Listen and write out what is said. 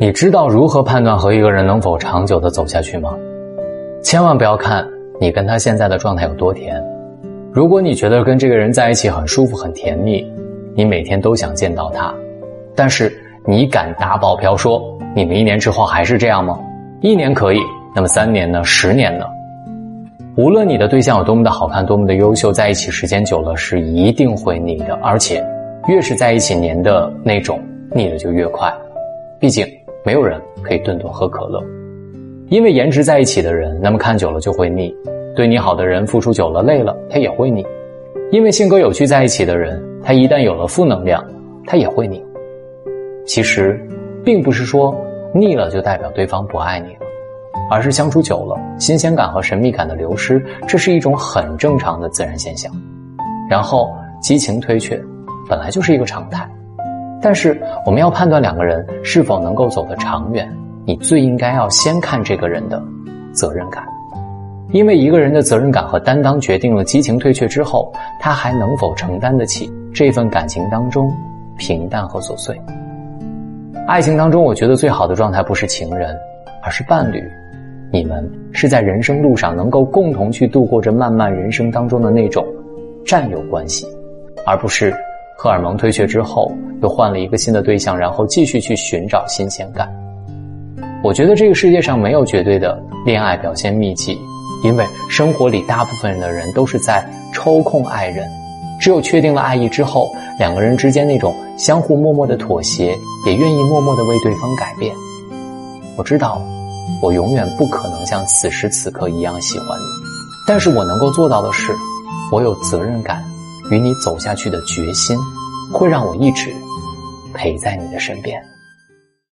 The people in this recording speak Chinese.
你知道如何判断和一个人能否长久的走下去吗？千万不要看你跟他现在的状态有多甜。如果你觉得跟这个人在一起很舒服、很甜蜜，你每天都想见到他，但是你敢打保票说你们一年之后还是这样吗？一年可以，那么三年呢？十年呢？无论你的对象有多么的好看、多么的优秀，在一起时间久了是一定会腻的，而且越是在一起黏的那种，腻的就越快。毕竟。没有人可以顿顿喝可乐，因为颜值在一起的人，那么看久了就会腻；对你好的人，付出久了累了，他也会腻。因为性格有趣在一起的人，他一旦有了负能量，他也会腻。其实，并不是说腻了就代表对方不爱你了，而是相处久了，新鲜感和神秘感的流失，这是一种很正常的自然现象。然后激情退却，本来就是一个常态。但是，我们要判断两个人是否能够走得长远，你最应该要先看这个人的责任感，因为一个人的责任感和担当决定了激情退却之后，他还能否承担得起这份感情当中平淡和琐碎。爱情当中，我觉得最好的状态不是情人，而是伴侣，你们是在人生路上能够共同去度过这漫漫人生当中的那种战友关系，而不是。荷尔蒙退却之后，又换了一个新的对象，然后继续去寻找新鲜感。我觉得这个世界上没有绝对的恋爱表现秘籍，因为生活里大部分的人都是在抽空爱人。只有确定了爱意之后，两个人之间那种相互默默的妥协，也愿意默默的为对方改变。我知道，我永远不可能像此时此刻一样喜欢你，但是我能够做到的是，我有责任感。与你走下去的决心，会让我一直陪在你的身边。